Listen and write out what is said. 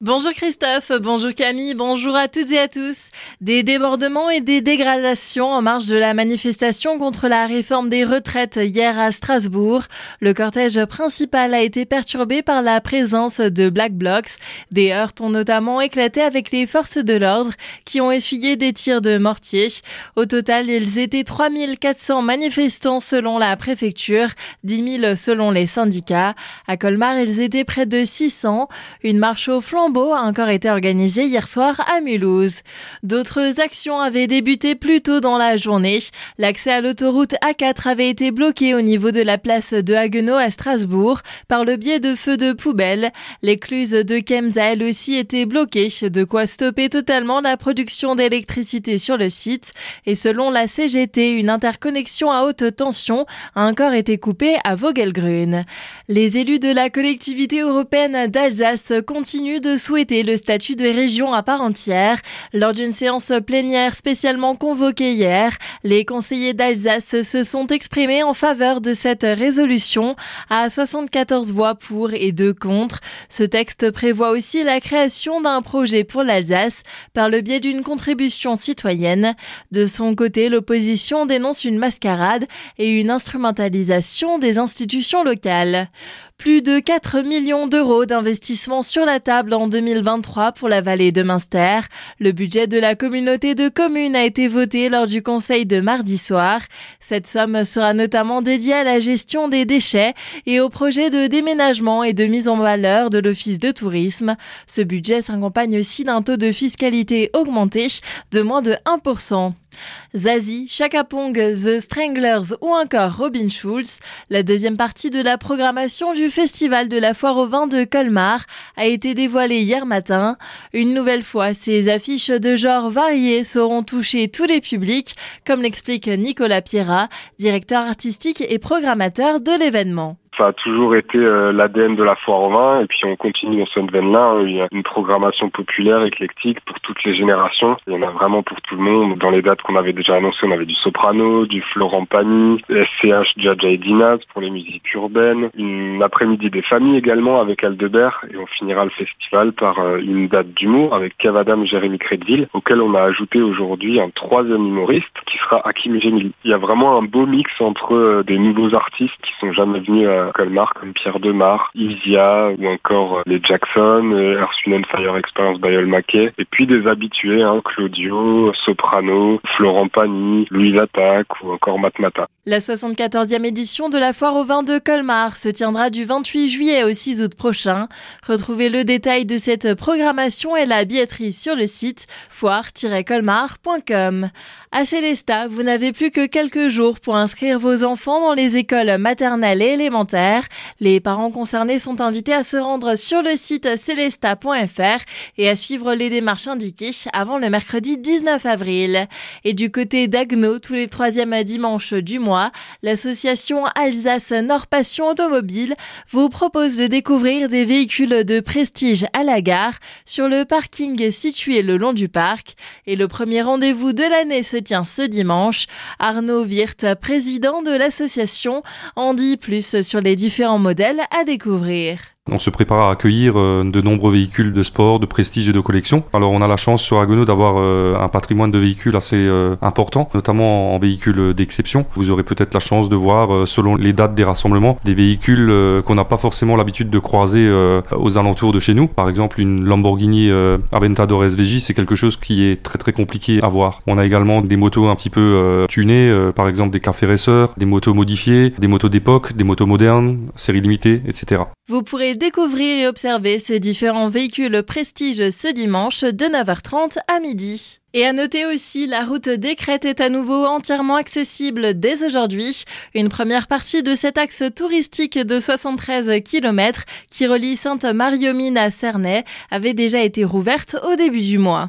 Bonjour Christophe, bonjour Camille, bonjour à toutes et à tous. Des débordements et des dégradations en marge de la manifestation contre la réforme des retraites hier à Strasbourg. Le cortège principal a été perturbé par la présence de Black Blocs. Des heurts ont notamment éclaté avec les forces de l'ordre qui ont essuyé des tirs de mortier. Au total, ils étaient 3400 manifestants selon la préfecture, 10 000 selon les syndicats. À Colmar, ils étaient près de 600. Une marche au flanc a encore été organisé hier soir à Mulhouse. D'autres actions avaient débuté plus tôt dans la journée. L'accès à l'autoroute A4 avait été bloqué au niveau de la place de Haguenau à Strasbourg par le biais de feux de poubelle. L'écluse de Kems a elle aussi été bloquée, de quoi stopper totalement la production d'électricité sur le site. Et selon la CGT, une interconnexion à haute tension a encore été coupée à Vogelgrün. Les élus de la collectivité européenne d'Alsace continuent de souhaiter le statut de région à part entière. Lors d'une séance plénière spécialement convoquée hier, les conseillers d'Alsace se sont exprimés en faveur de cette résolution à 74 voix pour et 2 contre. Ce texte prévoit aussi la création d'un projet pour l'Alsace par le biais d'une contribution citoyenne. De son côté, l'opposition dénonce une mascarade et une instrumentalisation des institutions locales. Plus de 4 millions d'euros d'investissement sur la table en 2023 pour la vallée de Münster. Le budget de la communauté de communes a été voté lors du conseil de mardi soir. Cette somme sera notamment dédiée à la gestion des déchets et au projet de déménagement et de mise en valeur de l'office de tourisme. Ce budget s'accompagne aussi d'un taux de fiscalité augmenté de moins de 1%. Zazie, Chaka Pong, The Stranglers ou encore Robin Schulz. La deuxième partie de la programmation du Festival de la Foire au Vin de Colmar a été dévoilée hier matin. Une nouvelle fois, ces affiches de genre variés sauront toucher tous les publics, comme l'explique Nicolas Pierra, directeur artistique et programmateur de l'événement ça a toujours été euh, l'ADN de la foire au vin et puis on continue dans cette veine-là. Hein. Il y a une programmation populaire, éclectique pour toutes les générations. Il y en a vraiment pour tout le monde. Dans les dates qu'on avait déjà annoncées, on avait du soprano, du Florent Pagny, SCH Jaja et Dinaz pour les musiques urbaines, une après-midi des familles également avec Aldebert et on finira le festival par euh, une date d'humour avec Cavadam Jérémy Crédville auquel on a ajouté aujourd'hui un troisième humoriste qui sera Hakim Gemili. Il y a vraiment un beau mix entre euh, des nouveaux artistes qui sont jamais venus à Colmar comme Pierre Demar, Isia ou encore euh, les Jackson, euh, Earth, Fire Experience by Mackey, et puis des habitués, hein, Claudio, Soprano, Florent Pagny, Louise Attaque ou encore Matmata. La 74e édition de la Foire au vin de Colmar se tiendra du 28 juillet au 6 août prochain. Retrouvez le détail de cette programmation et la billetterie sur le site foire-colmar.com. À Célesta, vous n'avez plus que quelques jours pour inscrire vos enfants dans les écoles maternelles et élémentaires. Les parents concernés sont invités à se rendre sur le site celesta.fr et à suivre les démarches indiquées avant le mercredi 19 avril. Et du côté d'Agno, tous les troisièmes dimanches du mois, l'association Alsace Nord Passion Automobile vous propose de découvrir des véhicules de prestige à la gare sur le parking situé le long du parc. Et le premier rendez-vous de l'année se tient ce dimanche. Arnaud Wirth, président de l'association, en dit plus sur les différents modèles à découvrir. On se prépare à accueillir euh, de nombreux véhicules de sport, de prestige et de collection. Alors on a la chance sur Aguenau d'avoir euh, un patrimoine de véhicules assez euh, important, notamment en véhicules d'exception. Vous aurez peut-être la chance de voir, selon les dates des rassemblements, des véhicules qu'on n'a pas forcément l'habitude de croiser aux alentours de chez nous. Par exemple, une Lamborghini Aventador SVJ, c'est quelque chose qui est très très compliqué à voir. On a également des motos un petit peu tunées, par exemple des cafés racers, des motos modifiées, des motos d'époque, des motos modernes, série limitée, etc. découvrir et observer ces différents véhicules prestige ce dimanche de 9h30 à midi. Et à noter aussi, la route des Crêtes est à nouveau entièrement accessible dès aujourd'hui. Une première partie de cet axe touristique de 73 km qui relie Sainte-Mariomine à Cernay avait déjà été rouverte au début du mois.